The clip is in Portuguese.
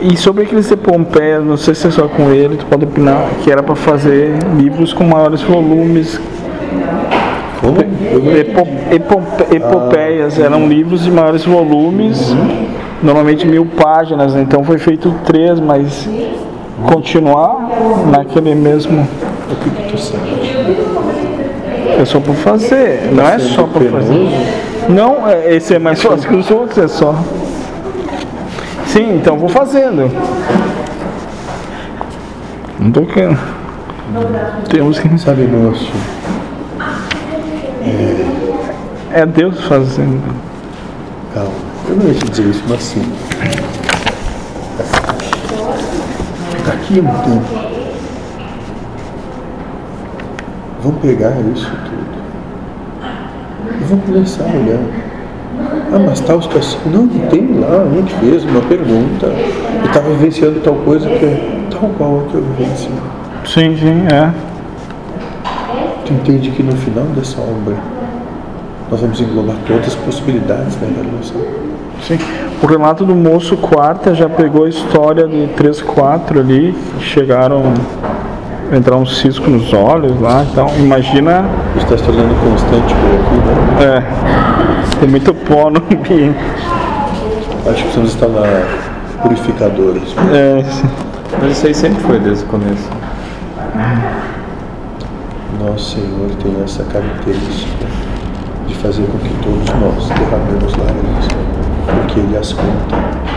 E sobre aqueles de Pompeia, não sei se é só com ele, tu pode opinar, que era para fazer livros com maiores volumes. Como? Epo, epope- epopeias eram livros de maiores volumes, normalmente mil páginas, né? então foi feito três, mas continuar naquele mesmo. O que, que tu sente? É só por fazer, não é sendo só por fazer. Não, é- esse é mais fácil que os outros, é só. Sim, então vou fazendo. Não tô querendo. Temos que. Sabe, moço, É Deus fazendo. calma. Eu não ia te dizer isso, mas sim. Daqui a um tempo, vamos pegar isso tudo e vamos começar a olhar. Ah, mas tal situação. Não, tem lá um que fez uma pergunta e está vivenciando tal coisa que é tal qual a que eu vivencio. Sim, sim, é. Tu entende que no final dessa obra nós vamos englobar todas as possibilidades da realização. Sim. O relato do moço quarta já pegou a história de 3, 4 ali, que chegaram a entrar um cisco nos olhos lá, então imagina. Está se constante por aqui, né? É. Tem muito pó no ambiente. Acho que precisamos instalar purificadores. É, Mas isso aí sempre foi desde o começo. Nosso Senhor tem essa característica de fazer com que todos nós derramemos lágrimas, porque Ele as conta